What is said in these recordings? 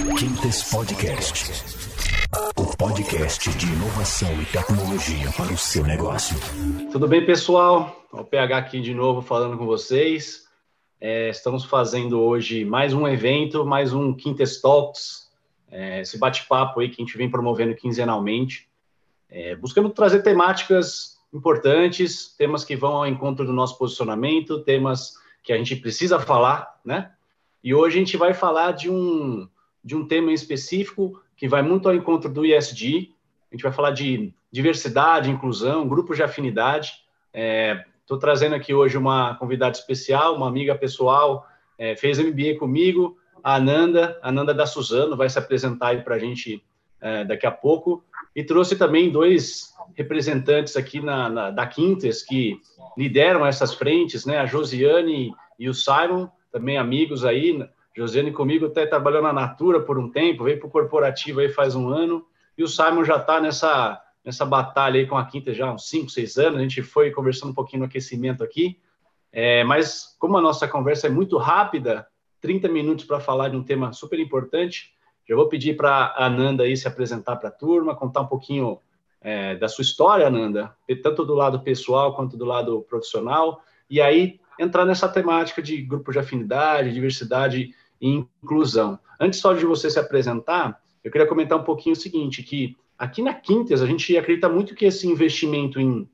Quintes Podcast. O podcast de inovação e tecnologia para o seu negócio. Tudo bem, pessoal? O PH aqui de novo falando com vocês. É, estamos fazendo hoje mais um evento, mais um Quintes Talks, é, esse bate-papo aí que a gente vem promovendo quinzenalmente, é, buscando trazer temáticas importantes, temas que vão ao encontro do nosso posicionamento, temas que a gente precisa falar, né? E hoje a gente vai falar de um, de um tema em específico que vai muito ao encontro do ISD. A gente vai falar de diversidade, inclusão, grupos de afinidade. Estou é, trazendo aqui hoje uma convidada especial, uma amiga pessoal, é, fez MBA comigo, a Ananda, a Ananda da Suzano, vai se apresentar aí para a gente é, daqui a pouco. E trouxe também dois representantes aqui na, na, da Quintes que lideram essas frentes, né? A Josiane e o Simon também amigos aí. Josiane comigo até trabalhou na Natura por um tempo, veio para o corporativo aí faz um ano, e o Simon já está nessa, nessa batalha aí com a Quinta já há uns 5, 6 anos. A gente foi conversando um pouquinho no aquecimento aqui, é, mas como a nossa conversa é muito rápida, 30 minutos para falar de um tema super importante, já vou pedir para a Ananda aí se apresentar para a turma, contar um pouquinho é, da sua história, Ananda, tanto do lado pessoal quanto do lado profissional, e aí entrar nessa temática de grupo de afinidade, diversidade e inclusão. Antes só de você se apresentar, eu queria comentar um pouquinho o seguinte, que aqui na Quintes a gente acredita muito que esse investimento em,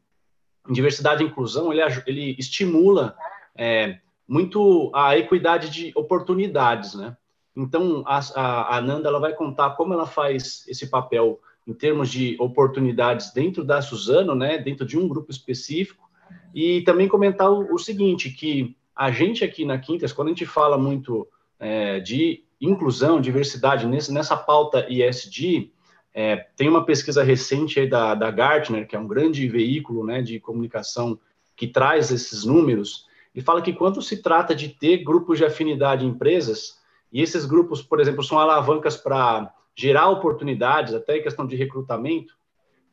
em diversidade e inclusão, ele, ele estimula é, muito a equidade de oportunidades, né? Então, a, a, a Nanda ela vai contar como ela faz esse papel em termos de oportunidades dentro da Suzano, né, dentro de um grupo específico, e também comentar o, o seguinte, que a gente aqui na Quintas, quando a gente fala muito é, de inclusão, diversidade, nesse, nessa pauta ISD, é, tem uma pesquisa recente da, da Gartner, que é um grande veículo né, de comunicação que traz esses números, e fala que quando se trata de ter grupos de afinidade em empresas, e esses grupos, por exemplo, são alavancas para gerar oportunidades, até em questão de recrutamento,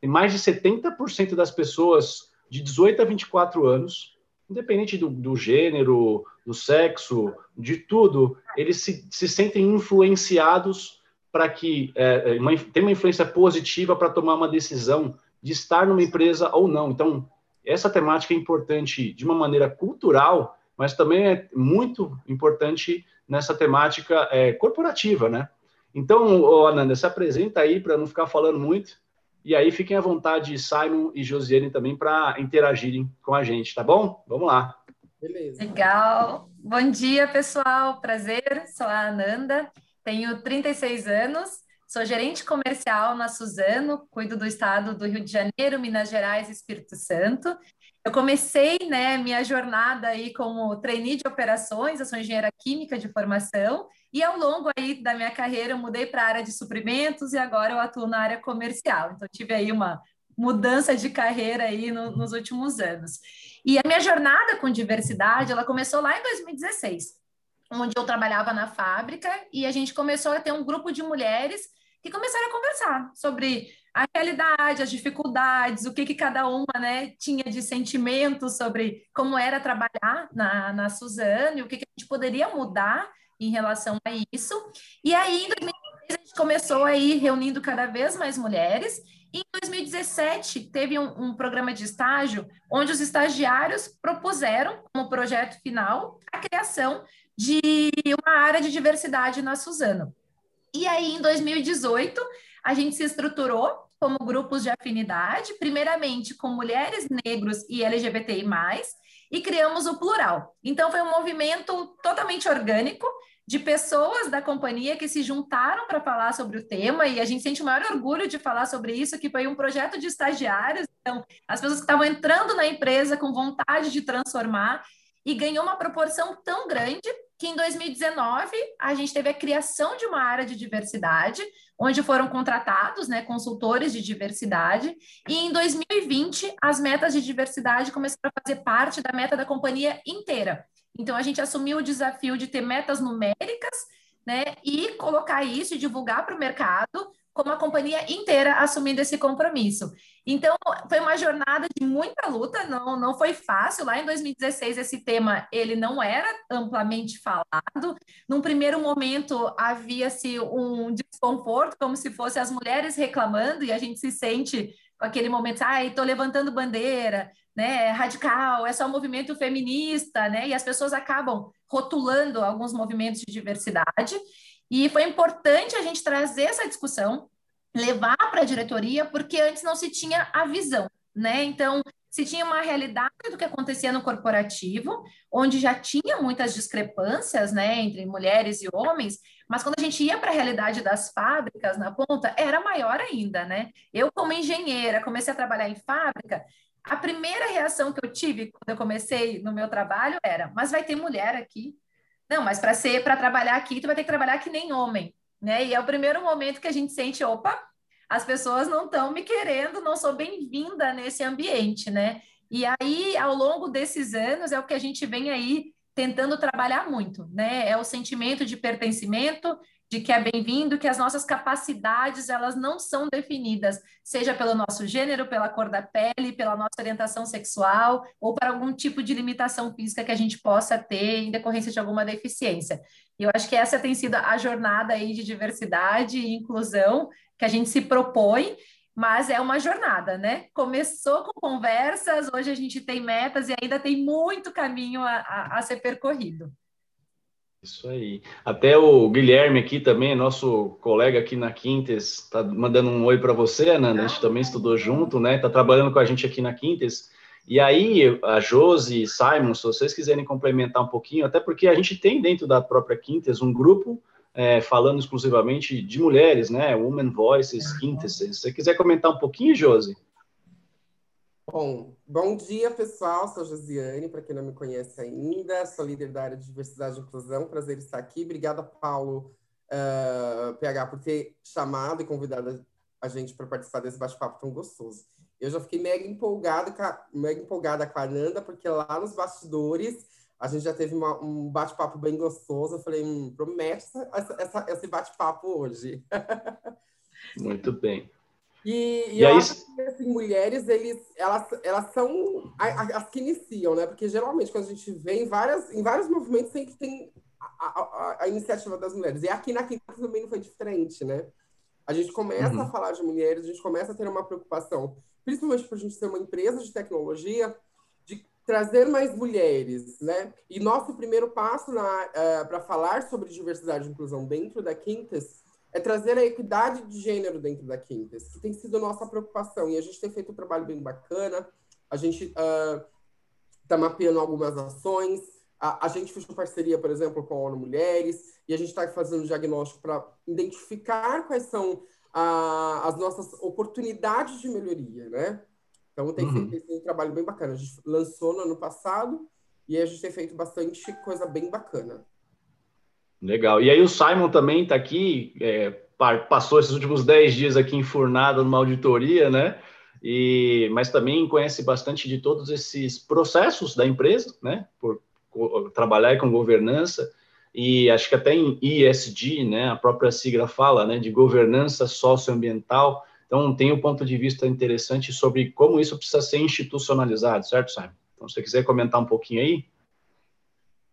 tem mais de 70% das pessoas de 18 a 24 anos, independente do, do gênero, do sexo, de tudo, eles se, se sentem influenciados para que é, é uma, tem uma influência positiva para tomar uma decisão de estar numa empresa ou não. Então, essa temática é importante de uma maneira cultural, mas também é muito importante nessa temática é, corporativa, né? Então, Ananda, se apresenta aí para não ficar falando muito e aí fiquem à vontade, Simon e Josiane também, para interagirem com a gente, tá bom? Vamos lá. Beleza. Legal. Bom dia, pessoal. Prazer. Sou a Ananda, tenho 36 anos, sou gerente comercial na Suzano, cuido do estado do Rio de Janeiro, Minas Gerais e Espírito Santo. Eu comecei, né, minha jornada aí como trainee de operações, eu sou engenheira química de formação, e ao longo aí da minha carreira eu mudei para a área de suprimentos e agora eu atuo na área comercial. Então tive aí uma mudança de carreira aí no, nos últimos anos. E a minha jornada com diversidade, ela começou lá em 2016, onde eu trabalhava na fábrica e a gente começou a ter um grupo de mulheres que começaram a conversar sobre a realidade, as dificuldades, o que, que cada uma né, tinha de sentimento sobre como era trabalhar na, na Suzane, o que, que a gente poderia mudar em relação a isso. E aí, em 2016, a gente começou aí reunindo cada vez mais mulheres. Em 2017, teve um, um programa de estágio onde os estagiários propuseram, como projeto final, a criação de uma área de diversidade na Suzano. E aí, em 2018, a gente se estruturou como grupos de afinidade, primeiramente com mulheres, negros e LGBTI+, e criamos o plural. Então, foi um movimento totalmente orgânico de pessoas da companhia que se juntaram para falar sobre o tema, e a gente sente o maior orgulho de falar sobre isso, que foi um projeto de estagiários, então, as pessoas que estavam entrando na empresa com vontade de transformar, e ganhou uma proporção tão grande que em 2019 a gente teve a criação de uma área de diversidade, onde foram contratados né, consultores de diversidade, e em 2020 as metas de diversidade começaram a fazer parte da meta da companhia inteira. Então a gente assumiu o desafio de ter metas numéricas né, e colocar isso e divulgar para o mercado como a companhia inteira assumindo esse compromisso. Então, foi uma jornada de muita luta, não, não foi fácil. Lá em 2016, esse tema ele não era amplamente falado. Num primeiro momento, havia-se um desconforto, como se fosse as mulheres reclamando, e a gente se sente com aquele momento, ai, estou levantando bandeira, né, é radical, é só um movimento feminista, né, e as pessoas acabam rotulando alguns movimentos de diversidade. E foi importante a gente trazer essa discussão, levar para a diretoria, porque antes não se tinha a visão, né? Então, se tinha uma realidade do que acontecia no corporativo, onde já tinha muitas discrepâncias, né, entre mulheres e homens, mas quando a gente ia para a realidade das fábricas na ponta, era maior ainda, né? Eu, como engenheira, comecei a trabalhar em fábrica, a primeira reação que eu tive quando eu comecei no meu trabalho era: mas vai ter mulher aqui? Não, mas para ser, para trabalhar aqui, tu vai ter que trabalhar que nem homem, né? E é o primeiro momento que a gente sente, opa, as pessoas não estão me querendo, não sou bem-vinda nesse ambiente, né? E aí, ao longo desses anos, é o que a gente vem aí tentando trabalhar muito, né? É o sentimento de pertencimento, de que é bem-vindo, que as nossas capacidades elas não são definidas, seja pelo nosso gênero, pela cor da pele, pela nossa orientação sexual ou para algum tipo de limitação física que a gente possa ter em decorrência de alguma deficiência. E eu acho que essa tem sido a jornada aí de diversidade e inclusão que a gente se propõe, mas é uma jornada, né? Começou com conversas, hoje a gente tem metas e ainda tem muito caminho a, a, a ser percorrido. Isso aí. Até o Guilherme aqui também, nosso colega aqui na Quintes, está mandando um oi para você, Ananda. A gente também estudou junto, né? Está trabalhando com a gente aqui na Quintes. E aí, a Josi, Simon, se vocês quiserem complementar um pouquinho, até porque a gente tem dentro da própria Quintes um grupo é, falando exclusivamente de mulheres, né? Women Voices, Quintes. Se você quiser comentar um pouquinho, Josi. Bom, bom dia, pessoal. Sou Josiane, para quem não me conhece ainda. Sou líder da área de diversidade e inclusão. Prazer estar aqui. Obrigada, Paulo, uh, eh, PH, por ter chamado e convidado a gente para participar desse bate-papo tão gostoso. Eu já fiquei mega empolgada, com mega empolgada com a Nanda, porque lá nos bastidores a gente já teve uma, um bate-papo bem gostoso. Eu falei, hum, promete essa, essa, esse bate-papo hoje. Muito bem. E, e, e eu aí... acho que assim, mulheres, eles, elas, elas são as que iniciam, né? Porque geralmente quando a gente vê em, várias, em vários movimentos sempre tem a, a, a iniciativa das mulheres. E aqui na Quinta também não foi diferente, né? A gente começa uhum. a falar de mulheres, a gente começa a ter uma preocupação, principalmente por a gente ser uma empresa de tecnologia, de trazer mais mulheres, né? E nosso primeiro passo uh, eh, para falar sobre diversidade e inclusão dentro da Quintas é trazer a equidade de gênero dentro da Quintas, que tem sido nossa preocupação. E a gente tem feito um trabalho bem bacana, a gente está uh, mapeando algumas ações, a, a, gente fez uma parceria, por exemplo, com a ONU Mulheres, e a gente está fazendo um diagnóstico para identificar quais são uh, as nossas oportunidades de melhoria, né? Então, tem uhum. feito um trabalho bem bacana. A gente lançou no ano passado, e a gente tem feito bastante coisa bem bacana. Legal. E aí o Simon também está aqui, é, passou esses últimos 10 dias aqui enfurnado numa auditoria, né? E, mas também conhece bastante de todos esses processos da empresa, né? Por, trabalhar com governança e acho que até em ESG, né? A própria sigla fala, né? De governança socioambiental. Então tem um ponto de vista interessante sobre como isso precisa ser institucionalizado, certo, Simon? Então, se você quiser comentar um pouquinho aí.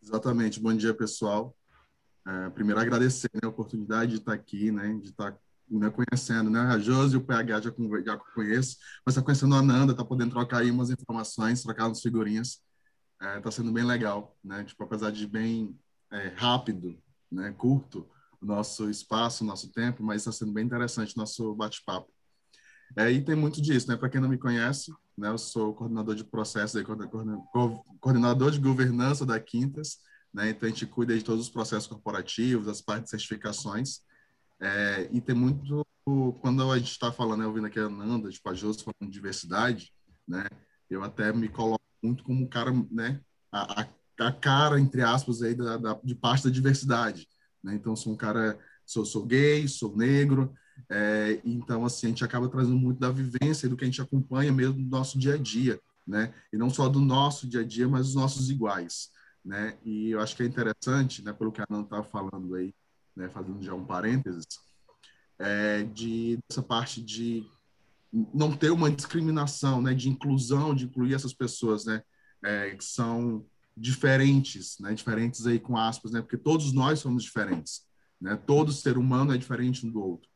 Exatamente. Bom dia, pessoal. É, primeiro, agradecer né, a oportunidade de estar aqui, né, de estar né, conhecendo, né, a Josi e o PH já, já conheço, mas está conhecendo a Ananda, está podendo trocar aí umas informações, trocar umas figurinhas, está é, sendo bem legal, né, tipo, apesar de bem é, rápido, né, curto, o nosso espaço, o nosso tempo, mas está sendo bem interessante o nosso bate-papo. É, e tem muito disso, né? Para quem não me conhece, né? Eu sou coordenador de processos, coordenador de governança da Quintas, né? Então, a gente cuida de todos os processos corporativos, as partes de certificações. É, e tem muito, quando a gente está falando, eu ouvindo aqui a Nanda, tipo, a falando de diversidade, né? Eu até me coloco muito como um cara, né? A, a, a cara, entre aspas, aí da, da, de parte da diversidade, né? Então, sou um cara, sou, sou gay, sou negro, é, então, assim, a gente acaba trazendo muito da vivência do que a gente acompanha mesmo do nosso dia a dia, né? E não só do nosso dia a dia, mas dos nossos iguais né? E eu acho que é interessante, né, pelo que a Ana estava falando aí, né, fazendo já um parênteses, é, de dessa parte de não ter uma discriminação, né, de inclusão, de incluir essas pessoas, né, é, que são diferentes, né, diferentes aí com aspas, né, porque todos nós somos diferentes, né, todo ser humano é diferente um do outro.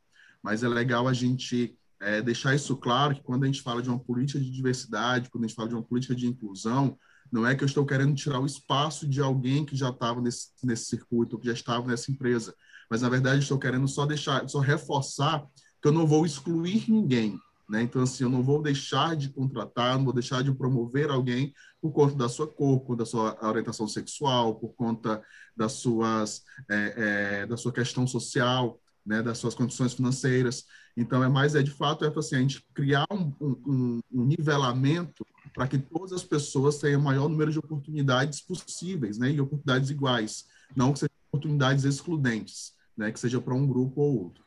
Mas é legal a gente é, deixar isso claro que quando a gente fala de uma política de diversidade, quando a gente fala de uma política de inclusão, não é que eu estou querendo tirar o espaço de alguém que já estava nesse, nesse circuito, que já estava nessa empresa, mas na verdade estou querendo só deixar, só reforçar que eu não vou excluir ninguém, né? Então, assim, eu não vou deixar de contratar, não vou deixar de promover alguém por conta da sua cor, por conta da sua orientação sexual, por conta das suas, é, é, da sua questão social, né? das suas condições financeiras. Então, é mais, é de fato, é assim, a gente criar um, um, um nivelamento para que todas as pessoas tenham o maior número de oportunidades possíveis, né? E oportunidades iguais, não que sejam oportunidades excludentes, né? Que seja para um grupo ou outro.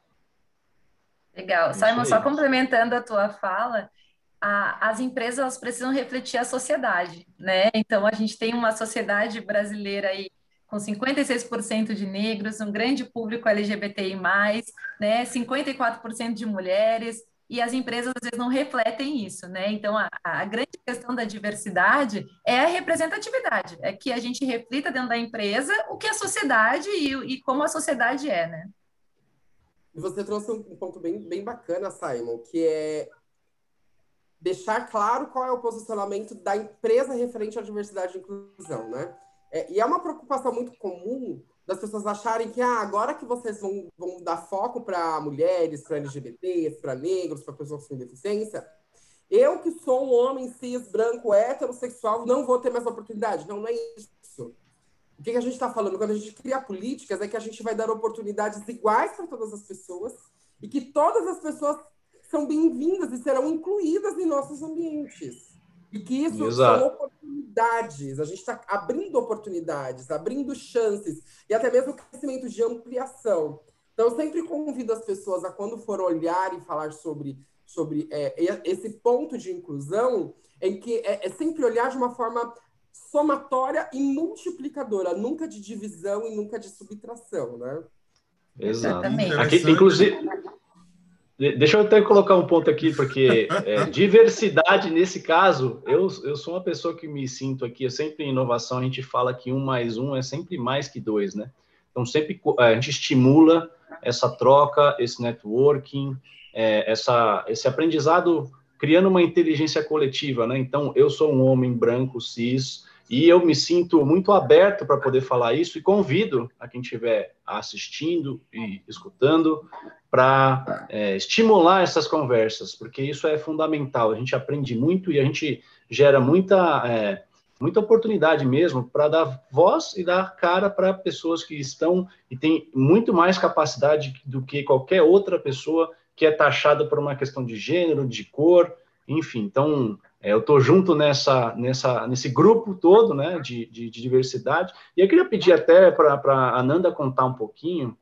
Legal. Simon, só complementando a tua fala, a, as empresas precisam refletir a sociedade, né? Então, a gente tem uma sociedade brasileira aí com 56% de negros, um grande público LGBTI+, né? 54% de mulheres, e as empresas às vezes não refletem isso, né? Então, a, a, grande questão da diversidade é a representatividade, é que a gente reflita dentro da empresa o que a sociedade e, e como a sociedade é, né? Você trouxe um ponto bem, bem bacana, Simon, que é deixar claro qual é o posicionamento da empresa referente à diversidade e inclusão, né? É, e é uma preocupação muito comum das pessoas acharem que ah, agora que vocês vão, vão dar foco para mulheres, para LGBTs, para negros, para pessoas com deficiência, eu que sou um homem cis, branco, heterossexual, não vou ter mais oportunidade. Não, não é isso. O que, que a gente está falando? Quando a gente cria políticas, é que a gente vai dar oportunidades iguais para todas as pessoas e que todas as pessoas são bem-vindas e serão incluídas em nossos ambientes. E que isso Exato. são oportunidades. A gente está abrindo oportunidades, abrindo chances e até mesmo crescimento de ampliação. Então, eu sempre convido as pessoas a, quando for olhar e falar sobre, sobre é, esse ponto de inclusão, em que é, é sempre olhar de uma forma somatória e multiplicadora, nunca de divisão e nunca de subtração, né? Exato. Aqui, inclusive, deixa eu até colocar um ponto aqui, porque é, diversidade, nesse caso, eu, eu sou uma pessoa que me sinto aqui, eu sempre em inovação, a gente fala que um mais um é sempre mais que dois, né? Então, sempre a gente estimula essa troca, esse networking, é, essa, esse aprendizado criando uma inteligência coletiva, né? Então, eu sou um homem branco, cis, e eu me sinto muito aberto para poder falar isso e convido a quem estiver assistindo e escutando para é, estimular essas conversas, porque isso é fundamental. A gente aprende muito e a gente gera muita, é, muita oportunidade mesmo para dar voz e dar cara para pessoas que estão e têm muito mais capacidade do que qualquer outra pessoa que é taxada por uma questão de gênero, de cor, enfim. Então, eu estou junto nessa, nessa, nesse grupo todo né, de, de, de diversidade. E eu queria pedir até para a Ananda contar um pouquinho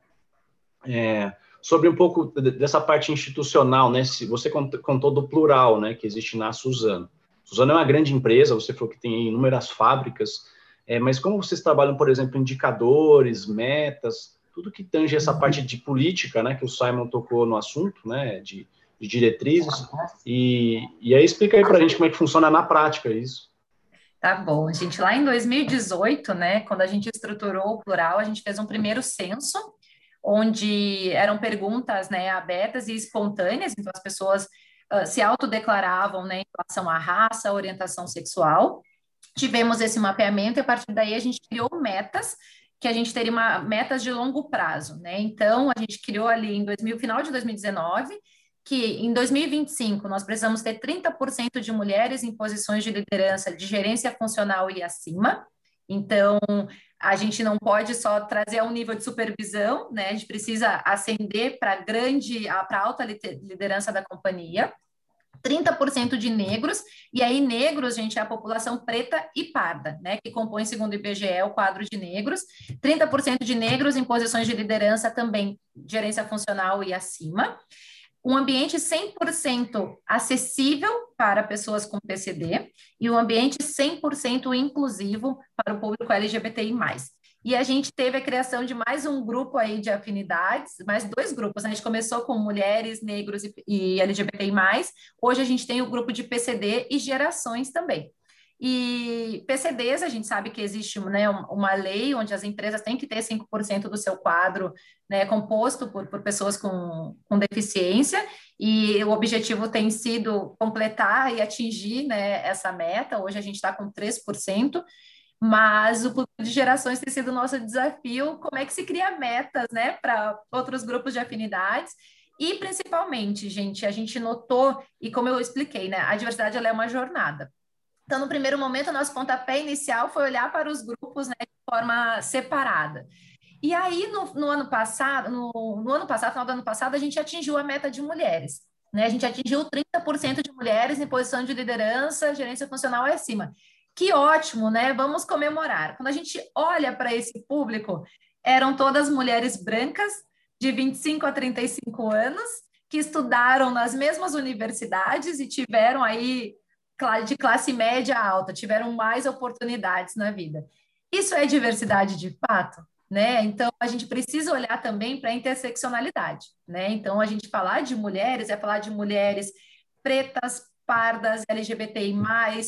é, sobre um pouco dessa parte institucional, né? Se você contou do plural, né, que existe na Suzano. Suzano é uma grande empresa, você falou que tem inúmeras fábricas, é, mas como vocês trabalham, por exemplo, indicadores, metas, tudo que tange essa parte de política, né, que o Simon tocou no assunto, né, de de diretrizes. E, e aí explica aí para a gente como é que funciona na prática isso. Tá bom, gente. Lá em 2018, né, quando a gente estruturou o plural, a gente fez um primeiro censo, onde eram perguntas né, abertas e espontâneas, então as pessoas uh, se autodeclaravam né, em relação à raça, orientação sexual. Tivemos esse mapeamento e a partir daí a gente criou metas que a gente teria uma, metas de longo prazo, né? Então a gente criou ali em 2000, final de 2019 que em 2025 nós precisamos ter 30% de mulheres em posições de liderança, de gerência funcional e acima. Então, a gente não pode só trazer a um nível de supervisão, né? A gente precisa ascender para grande, para alta liderança da companhia. 30% de negros, e aí negros, gente, é a população preta e parda, né, que compõe, segundo o IBGE, o quadro de negros, 30% de negros em posições de liderança também, gerência funcional e acima, um ambiente 100% acessível para pessoas com PCD e um ambiente 100% inclusivo para o público LGBTI+. E a gente teve a criação de mais um grupo aí de afinidades, mais dois grupos. Né? A gente começou com mulheres, negros e, e LGBTI+. Hoje a gente tem o grupo de PCD e gerações também. E PCDs, a gente sabe que existe né, uma lei onde as empresas têm que ter 5% do seu quadro né, composto por, por pessoas com, com deficiência, e o objetivo tem sido completar e atingir né, essa meta. Hoje a gente está com 3%, mas o plano de gerações tem sido o nosso desafio. Como é que se cria metas né, para outros grupos de afinidades? E principalmente, gente, a gente notou, e como eu expliquei, né, a diversidade é uma jornada. Então, no primeiro momento, nosso pontapé inicial foi olhar para os grupos né, de forma separada. E aí, no, no ano passado, no, no, ano passado, final do ano passado, a gente atingiu a meta de mulheres. Né? A gente atingiu 30% de mulheres em posição de liderança, gerência funcional acima. Que ótimo, né? Vamos comemorar. Quando a gente olha para esse público, eram todas mulheres brancas, de 25 a 35 anos, que estudaram nas mesmas universidades e tiveram aí de classe média alta, tiveram mais oportunidades na vida. Isso é diversidade de fato? Né? Então, a gente precisa olhar também para a interseccionalidade. Né? Então, a gente falar de mulheres é falar de mulheres pretas, pardas, LGBTI+,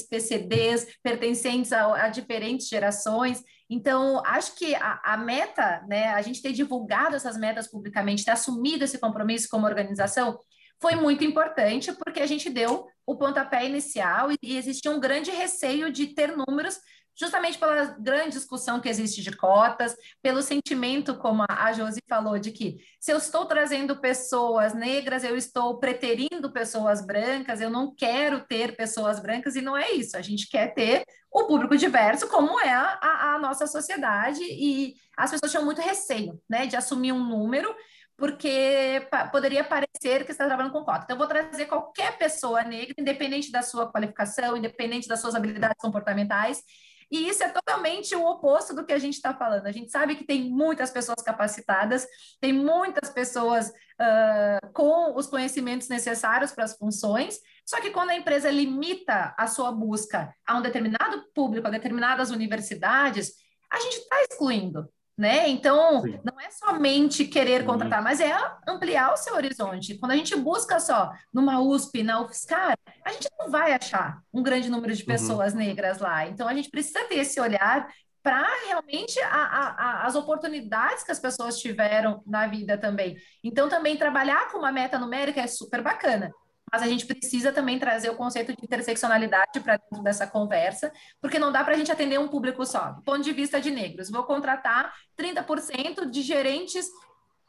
PCDs, pertencentes a, a diferentes gerações. Então, acho que a, a, meta, né, a gente ter divulgado essas metas publicamente, ter assumido esse compromisso como organização, foi muito importante, porque a gente deu o pontapé inicial e, existia um grande receio de ter números justamente pela grande discussão que existe de cotas, pelo sentimento, como a Josi falou, de que se eu estou trazendo pessoas negras, eu estou preterindo pessoas brancas, eu não quero ter pessoas brancas, e não é isso, a gente quer ter o público diverso, como é a, a, a nossa sociedade, e as pessoas tinham muito receio, né, de assumir um número, porque poderia parecer que está trabalhando com cota. Então, eu vou trazer qualquer pessoa negra, independente da sua qualificação, independente das suas habilidades comportamentais, e isso é totalmente o oposto do que a gente está falando. A gente sabe que tem muitas pessoas capacitadas, tem muitas pessoas uh, com os conhecimentos necessários para as funções, só que quando a empresa limita a sua busca a um determinado público, a determinadas universidades, a gente está excluindo né? Então, Sim. não é somente querer contratar, mas é ampliar o seu horizonte. Quando a gente busca só numa USP, na UFSCar, a gente não vai achar um grande número de uhum. pessoas uhum. negras lá. Então, a gente precisa ter esse olhar para realmente a, a, a, as oportunidades que as pessoas tiveram na vida também. Então, também trabalhar com uma meta numérica é super bacana mas a gente precisa também trazer o conceito de interseccionalidade para dentro dessa conversa, porque não dá para a gente atender um público só. Do ponto de vista de negros, vou contratar 30% de gerentes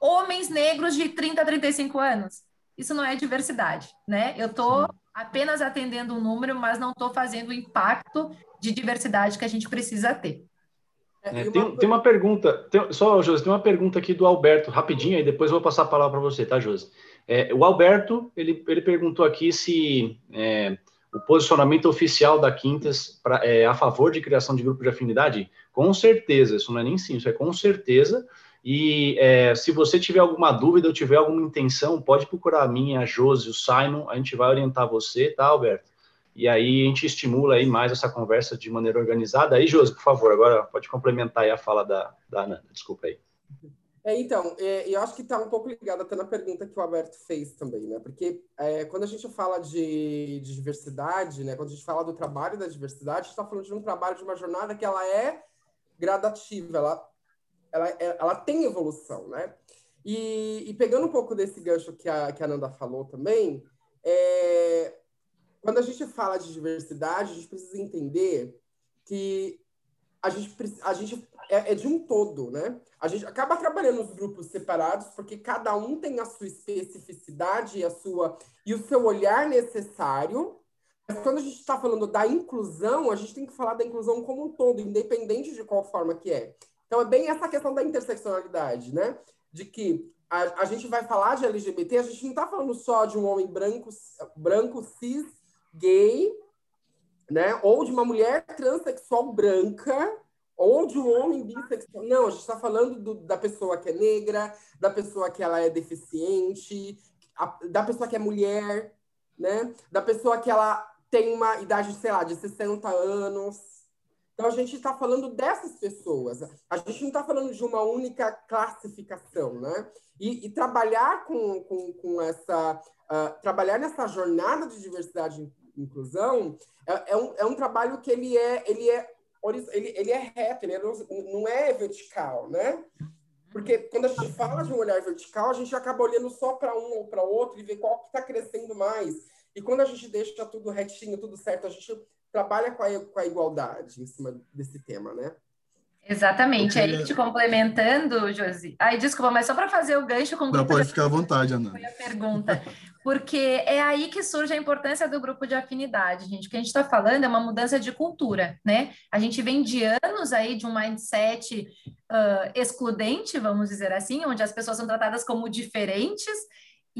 homens negros de 30 a 35 anos. Isso não é diversidade, né? Eu estou apenas atendendo um número, mas não estou fazendo o impacto de diversidade que a gente precisa ter. É, é tem, tem, uma pergunta, tem, só, Josi, tem uma pergunta aqui do Alberto, rapidinho, aí depois eu vou passar a palavra para você, tá, Josi? É, o Alberto, ele, ele perguntou aqui se é, o posicionamento oficial da Quintas pra, é a favor de criação de grupo de afinidade. Com certeza, isso não é nem sim, isso é com certeza. E é, se você tiver alguma dúvida ou tiver alguma intenção, pode procurar a mim, a Josi, o Simon, a gente vai orientar você, tá, Alberto? E aí a gente estimula aí mais essa conversa de maneira organizada. Aí, Josi, por favor, agora pode complementar aí a fala da, da Ana. Desculpa aí. É, então, é, eu acho que está um pouco ligado até na pergunta que o Alberto fez também, né? Porque é, quando a gente fala de, de, diversidade, né? Quando a gente fala do trabalho da diversidade, a gente está falando de um trabalho, de uma jornada que ela é gradativa, ela, ela, é, ela tem evolução, né? E, e, pegando um pouco desse gancho que a, que a Nanda falou também, é, quando a gente fala de diversidade, a gente precisa entender que a gente, a gente é, é, de um todo, né? A gente acaba trabalhando os grupos separados porque cada um tem a sua especificidade e a sua e o seu olhar necessário. Mas quando a gente está falando da inclusão, a gente tem que falar da inclusão como um todo, independente de qual forma que é. Então é bem essa questão da interseccionalidade, né? De que a, a gente vai falar de LGBT, a gente não está falando só de um homem branco, branco cis, gay, né? Ou de uma mulher transexual branca, ou de um homem bissexual. Não, a gente está falando do, da pessoa que é negra, da pessoa que ela é deficiente, a, da pessoa que é mulher, né? Da pessoa que ela tem uma idade, sei lá, de 60 anos. Então, a gente está falando dessas pessoas. A gente não está falando de uma única classificação, né? E, e trabalhar com, com, com essa... Uh, trabalhar nessa jornada de diversidade e inclusão é, é, um, é um trabalho que ele é, ele é, ele, ele é reto, ele é, não é vertical, né? Porque quando a gente fala de um olhar vertical, a gente acaba olhando só para um ou para outro e vê qual está crescendo mais. E quando a gente deixa tudo retinho, tudo certo, a gente trabalha com a, com a igualdade em cima desse tema, né? Exatamente. Aí, te complementando, Josi. Ai, desculpa, mas só para fazer o gancho com o Não, pode ficar à vontade, Ana. Foi a pergunta. Porque é aí que surge a importância do grupo de afinidade, gente. O que a gente está falando é uma mudança de cultura, né? A gente vem de anos aí de um mindset uh, excludente, vamos dizer assim, onde as pessoas são tratadas como diferentes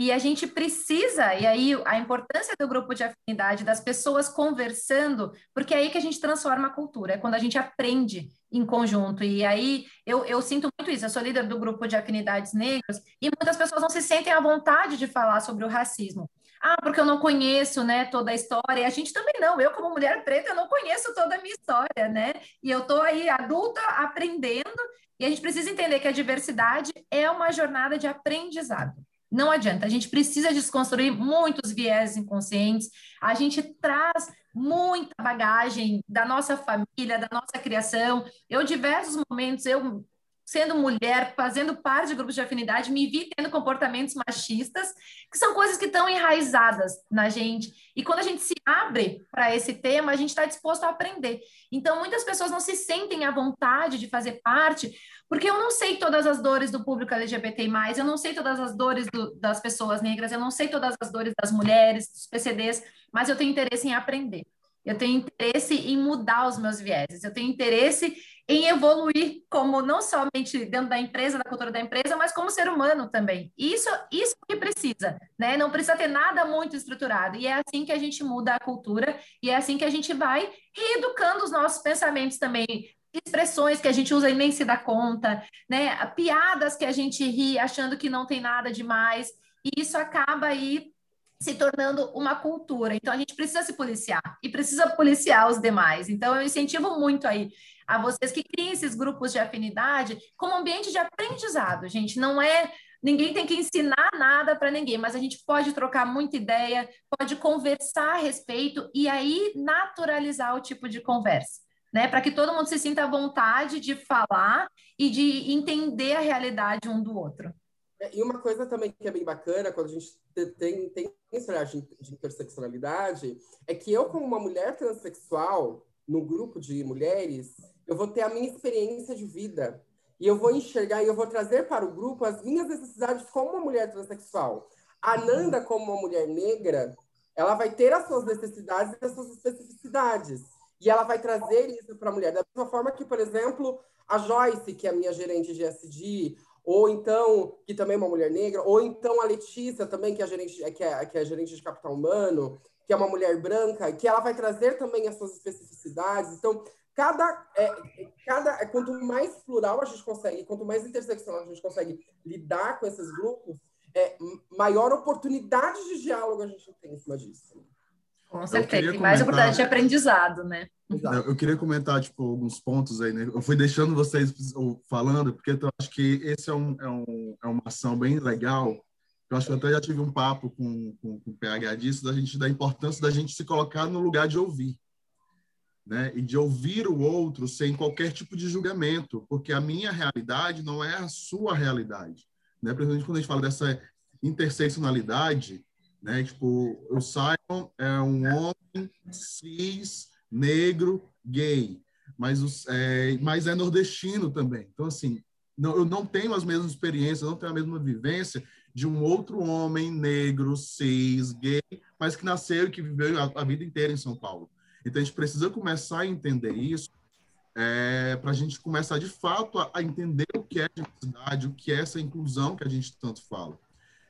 e a gente precisa, e aí a importância do grupo de afinidade, das pessoas conversando, porque é aí que a gente transforma a cultura, é quando a gente aprende em conjunto. E aí eu, eu sinto muito isso, eu sou líder do grupo de afinidades negras, e muitas pessoas não se sentem à vontade de falar sobre o racismo. Ah, porque eu não conheço, né, toda a história. E a gente também não. Eu, como mulher preta, eu não conheço toda a minha história, né? E eu tô aí adulta aprendendo. E a gente precisa entender que a diversidade é uma jornada de aprendizado. Não adianta, a gente precisa desconstruir muitos viés inconscientes, a gente traz muita bagagem da nossa família, da nossa criação. Eu, diversos momentos, eu sendo mulher, fazendo parte de grupos de afinidade, me vi tendo comportamentos machistas, que são coisas que estão enraizadas na gente. E quando a gente se abre para esse tema, a gente está disposto a aprender. Então, muitas pessoas não se sentem à vontade de fazer parte, porque eu não sei todas as dores do público LGBT+, eu não sei todas as dores do, das pessoas negras, eu não sei todas as dores das mulheres, dos PCDs, mas eu tenho interesse em aprender. Eu tenho interesse em mudar os meus vieses, eu tenho interesse em evoluir como não somente dentro da empresa, da cultura da empresa, mas como ser humano também. Isso, isso que precisa, né? Não precisa ter nada muito estruturado. E é assim que a gente muda a cultura e é assim que a gente vai reeducando os nossos pensamentos também, expressões que a gente usa e nem se dá conta, né? Piadas que a gente ri achando que não tem nada demais. E isso acaba aí se tornando uma cultura. Então a gente precisa se policiar e precisa policiar os demais. Então eu incentivo muito aí a vocês que criem esses grupos de afinidade como ambiente de aprendizado, gente. Não é ninguém tem que ensinar nada para ninguém, mas a gente pode trocar muita ideia, pode conversar a respeito e aí naturalizar o tipo de conversa. Né, para que todo mundo se sinta à vontade de falar e de entender a realidade um do outro. É, e uma coisa também que é bem bacana quando a gente tem, tem esse olhar de, de interseccionalidade é que eu, como uma mulher transexual, no grupo de mulheres, eu vou ter a minha experiência de vida. E eu vou enxergar e eu vou trazer para o grupo as minhas necessidades como uma mulher transexual. A Nanda, como uma mulher negra, ela vai ter as suas necessidades e as suas especificidades. E ela vai trazer isso para a mulher. Da mesma forma que, por exemplo, a Joyce, que é a minha gerente de SD, ou então, que também é uma mulher negra, ou então a Letícia também, que é gerente, que é, que é gerente de capital humano, que é uma mulher branca, que ela vai trazer também as suas especificidades. Então, cada, é, cada é, quanto mais plural a gente consegue, quanto mais interseccional a gente consegue lidar com esses grupos, é, maior oportunidade de diálogo a gente tem em cima disso. Com certeza, e mais oportunidade de aprendizado, né? Eu queria comentar, tipo, alguns pontos aí, né? Eu fui deixando vocês falando, porque eu acho que esse é, um, é, um, é uma ação bem legal. Eu acho que eu até já tive um papo com, com, com o PH disso, da gente, da importância da gente se colocar no lugar de ouvir. Né? E de ouvir o outro sem qualquer tipo de julgamento, porque a minha realidade não é a sua realidade. Né? Principalmente quando a gente fala dessa interseccionalidade, né? Tipo, o Simon é um homem cis, negro, gay, mas, os, é, mas é nordestino também. Então, assim, não, eu não tenho as mesmas experiências, não tenho a mesma vivência de um outro homem negro, cis, gay, mas que nasceu e que viveu a, a vida inteira em São Paulo. Então, a gente precisa começar a entender isso é, para a gente começar, de fato, a, a entender o que é diversidade, o que é essa inclusão que a gente tanto fala.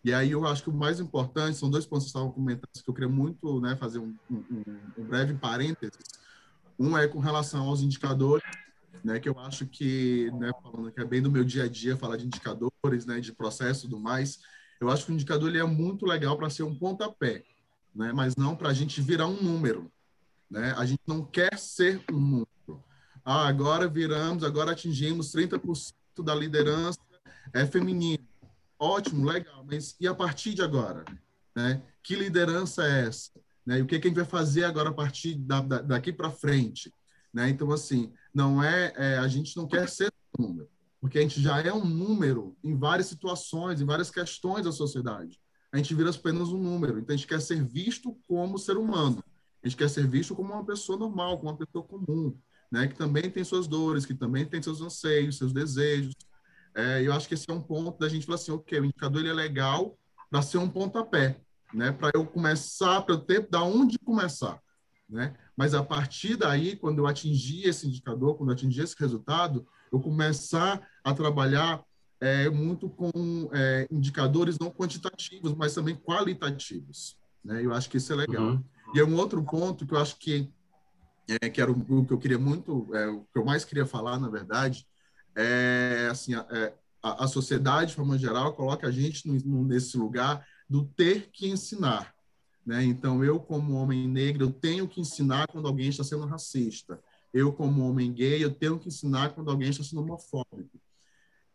E aí eu acho que o mais importante, são dois pontos que estavam comentando, que eu queria muito né, fazer um, um, um, breve parênteses. Um é com relação aos indicadores, né, que eu acho que, né, falando que é bem do meu dia a dia, falar de indicadores, né, de processo e tudo mais, eu acho que o indicador ele é muito legal para ser um pontapé, né, mas não para a gente virar um número. Né? A gente não quer ser um número. Ah, agora viramos, agora atingimos 30% da liderança é feminina. Ótimo, legal, mas e a partir de agora? Né? Que liderança é essa? Né? E o que, que a gente vai fazer agora a partir da, da, daqui para frente? Né? Então, assim, não é, é, a gente não quer ser um número, porque a gente já é um número em várias situações, em várias questões da sociedade. A gente vira apenas um número. Então, a gente quer ser visto como ser humano. A gente quer ser visto como uma pessoa normal, como uma pessoa comum, né? que também tem suas dores, que também tem seus anseios, seus desejos. É, eu acho que esse é um ponto da gente falar assim, ok, o indicador ele é legal para ser um pontapé, né? para eu começar, para eu ter da onde começar. Né? Mas a partir daí, quando eu atingir esse indicador, quando eu atingir esse resultado, eu começar a trabalhar é, muito com é, indicadores não quantitativos, mas também qualitativos. Né? Eu acho que isso é legal. Uhum. E é um outro ponto que eu acho que é, que era o, que eu queria muito, é, o que eu mais queria falar, na verdade, é assim, é, a, a sociedade, de forma geral, coloca a gente no, no, nesse lugar do ter que ensinar. Né? Então, eu, como homem negro, eu tenho que ensinar quando alguém está sendo racista. Eu, como homem gay, eu tenho que ensinar quando alguém está sendo homofóbico.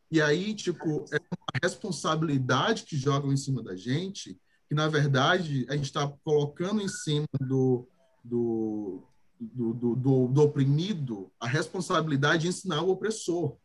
E aí, tipo, é uma responsabilidade que jogam em cima da gente, que, na verdade, a gente está colocando em cima do, do, do, do, do, do oprimido a responsabilidade de ensinar o opressor.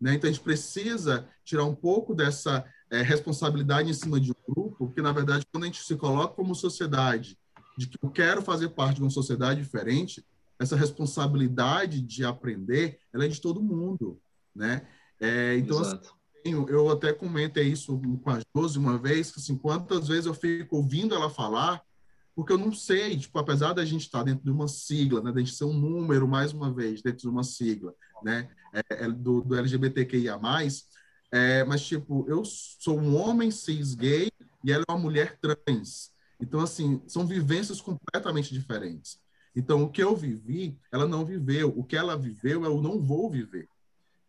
Né? Então, a gente precisa tirar um pouco dessa é, responsabilidade em cima de um grupo, porque, na verdade, quando a gente se coloca como sociedade, de que eu quero fazer parte de uma sociedade diferente, essa responsabilidade de aprender, ela é de todo mundo, né? É, então, assim, eu até comentei isso com a Josi uma vez, que assim, quantas vezes eu fico ouvindo ela falar, porque eu não sei, tipo, apesar da gente estar dentro de uma sigla, né, da gente ser um número, mais uma vez, dentro de uma sigla, né, é, é do, do LGBTQIA+, é, mas, tipo, eu sou um homem cis gay e ela é uma mulher trans. Então, assim, são vivências completamente diferentes. Então, o que eu vivi, ela não viveu. O que ela viveu, eu não vou viver.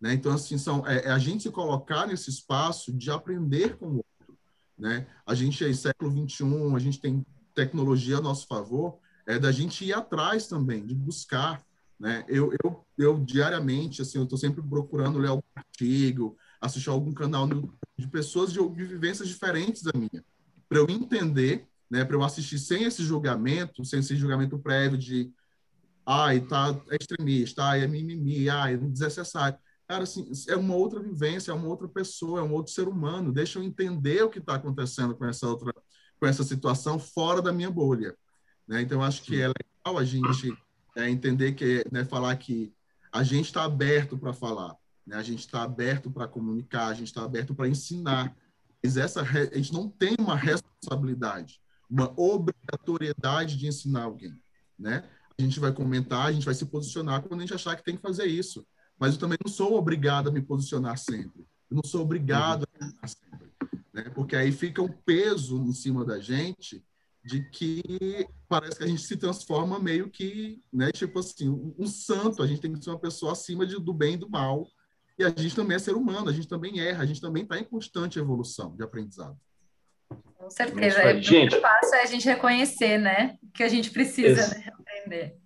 Né? Então, assim, são, é, é a gente se colocar nesse espaço de aprender com o outro. Né? A gente é século XXI, a gente tem tecnologia a nosso favor, é da gente ir atrás também, de buscar. Né? Eu, eu, eu diariamente, assim, eu estou sempre procurando ler algum artigo, assistir algum canal no, de pessoas de, de vivências diferentes da minha, para eu entender, né, para eu assistir sem esse julgamento, sem esse julgamento prévio de ai, tá, é extremista, ai, é mimimi, ai, é desnecessário. Cara, assim, é uma outra vivência, é uma outra pessoa, é um outro ser humano. Deixa eu entender o que está acontecendo com essa outra, com essa situação fora da minha bolha. Né? Então, acho que é legal a gente é, entender que, né, falar que a gente está aberto para falar, né? A gente está aberto para comunicar, a gente está aberto para ensinar. Mas essa, a gente não tem uma responsabilidade, uma obrigatoriedade de ensinar alguém. Né? A gente vai comentar, a gente vai se posicionar quando a gente achar que tem que fazer isso. Mas eu também não sou obrigado a me posicionar sempre. Eu não sou obrigado a ensinar sempre. Né? Porque aí fica um peso em cima da gente de que parece que a gente se transforma meio que, né, tipo assim, um, um santo, a gente tem que ser uma pessoa acima de, do bem e do mal, e a gente também é ser humano, a gente também erra, a gente também está em constante evolução de aprendizado. Com certeza. É, gente, o fácil é a gente reconhecer, né? Que a gente precisa né, aprender.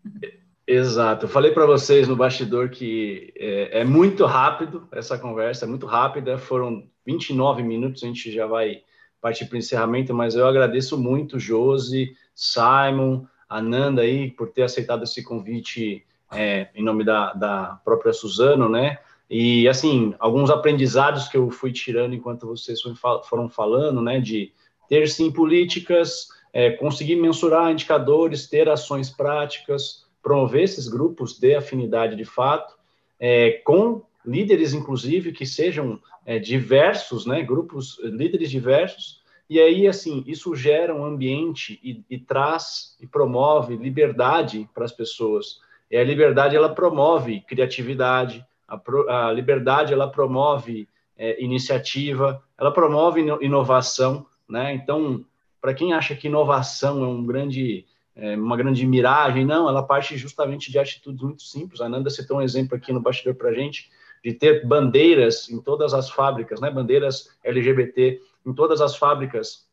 Exato. Eu falei para vocês no bastidor que é, é, muito rápido essa conversa, é muito rápida. Foram 29 minutos, a gente já vai partir para o encerramento, mas eu agradeço muito, Josi, Simon, Ananda aí, por ter aceitado esse convite é, em nome da, da própria Suzano, né? E, assim, alguns aprendizados que eu fui tirando enquanto vocês foram falando, né, de ter, sim, políticas, é, conseguir mensurar indicadores, ter ações práticas, promover esses grupos de afinidade de fato, é, com líderes, inclusive, que sejam é, diversos, né, grupos, líderes diversos, e aí, assim, isso gera um ambiente e, e traz e promove liberdade para as pessoas. E a liberdade, ela promove criatividade, a, a liberdade ela promove é, iniciativa, ela promove inovação, né? Então, para quem acha que inovação é um grande é, uma grande miragem, não, ela parte justamente de atitudes muito simples. A Nanda citou um exemplo aqui no bastidor para a gente, de ter bandeiras em todas as fábricas, né? Bandeiras LGBT em todas as fábricas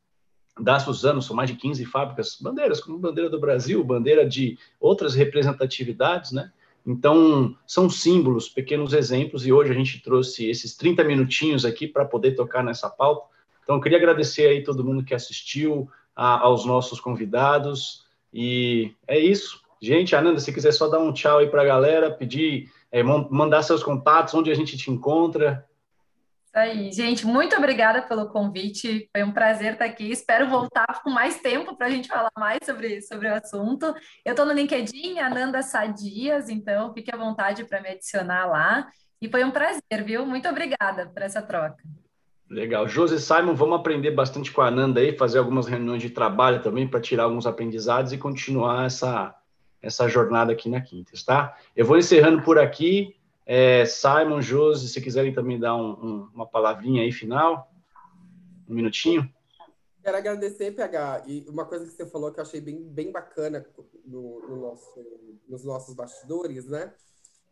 da Suzano, são mais de 15 fábricas, bandeiras como bandeira do Brasil, bandeira de outras representatividades, né? Então, são símbolos, pequenos exemplos, e hoje a gente trouxe esses 30 minutinhos aqui para poder tocar nessa pauta. Então, eu queria agradecer aí todo mundo que assistiu, a, aos nossos convidados, e é isso. Gente, Ananda, se quiser só dar um tchau aí para a galera, pedir, é, mandar seus contatos, onde a gente te encontra. Isso aí, gente, muito obrigada pelo convite. Foi um prazer estar aqui. Espero voltar com mais tempo para a gente falar mais sobre, sobre o assunto. Eu estou no LinkedIn, Ananda Sadias, então fique à vontade para me adicionar lá. E foi um prazer, viu? Muito obrigada por essa troca. Legal. José Simon, vamos aprender bastante com a Ananda aí, fazer algumas reuniões de trabalho também para tirar alguns aprendizados e continuar essa, essa jornada aqui na Quintas, tá? Eu vou encerrando por aqui. É, Simon, Josi, se quiserem também dar um, um, uma palavrinha aí final, um minutinho. Quero agradecer, PH, e uma coisa que você falou que eu achei bem, bem bacana no, no nosso, nos nossos bastidores, né?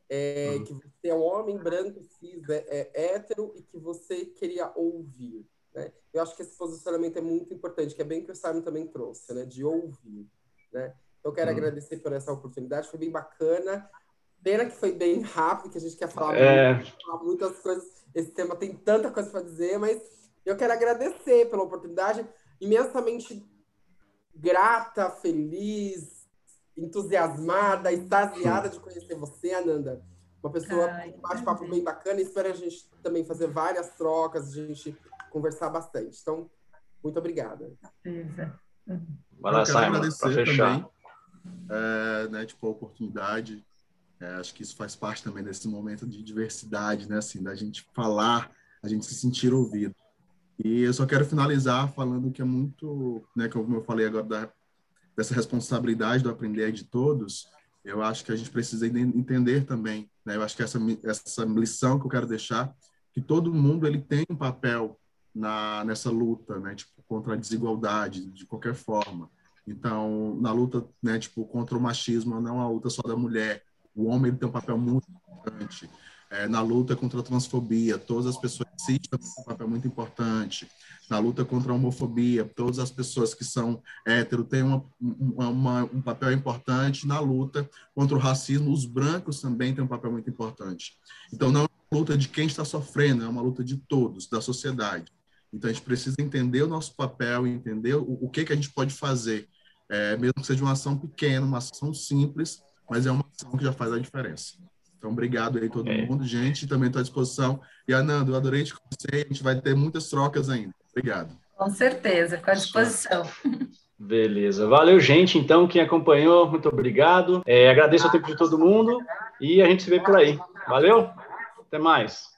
É uhum. que você é um homem branco, cis, é, é, hétero e que você queria ouvir. Né? Eu acho que esse posicionamento é muito importante, que é bem que o Simon também trouxe, né? De ouvir. Né? Então, quero uhum. agradecer por essa oportunidade, foi bem bacana. Pena que foi bem rápido, que a gente quer falar, é... muito, falar muitas coisas. Esse tema tem tanta coisa para dizer, mas eu quero agradecer pela oportunidade, imensamente grata, feliz, entusiasmada, extasiada de conhecer você, Ananda. Uma pessoa com um bate-papo bem bacana. Espero a gente também fazer várias trocas, a gente conversar bastante. Então, muito obrigada. Vai lá, Simon, para fechar. Também, é, né, tipo, a oportunidade é, acho que isso faz parte também desse momento de diversidade, né? Assim, da gente falar, a gente se sentir ouvido. E eu só quero finalizar falando que é muito, né? Como eu falei agora da, dessa responsabilidade do aprender de todos. Eu acho que a gente precisa entender também, né? Eu acho que essa essa lição que eu quero deixar que todo mundo ele tem um papel na nessa luta, né? Tipo contra a desigualdade de qualquer forma. Então, na luta, né, tipo, contra o machismo, não é a luta só da mulher, o homem tem um papel muito importante é, na luta contra a transfobia. Todas as pessoas cis têm um papel muito importante. Na luta contra a homofobia, todas as pessoas que são hétero têm uma, uma, um papel importante. Na luta contra o racismo, os brancos também têm um papel muito importante. Então, não é uma luta de quem está sofrendo, é uma luta de todos, da sociedade. Então, a gente precisa entender o nosso papel, entender o, o que, que a gente pode fazer, é, mesmo que seja uma ação pequena, uma ação simples, mas é uma ação que já faz a diferença. Então, obrigado aí todo é. mundo, gente, também estou à disposição. E, Anando, eu adorei te conhecer, a gente vai ter muitas trocas ainda. Obrigado. Com certeza, com a disposição. Beleza. Valeu, gente. Então, quem acompanhou, muito obrigado. É, agradeço o tempo de todo mundo e a gente se vê por aí. Valeu? Até mais.